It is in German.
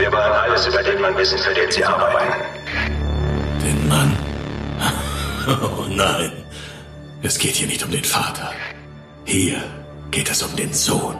Wir wollen alles über den Mann wissen, für den Sie arbeiten. Den Mann? Oh nein. Es geht hier nicht um den Vater. Hier geht es um den Sohn.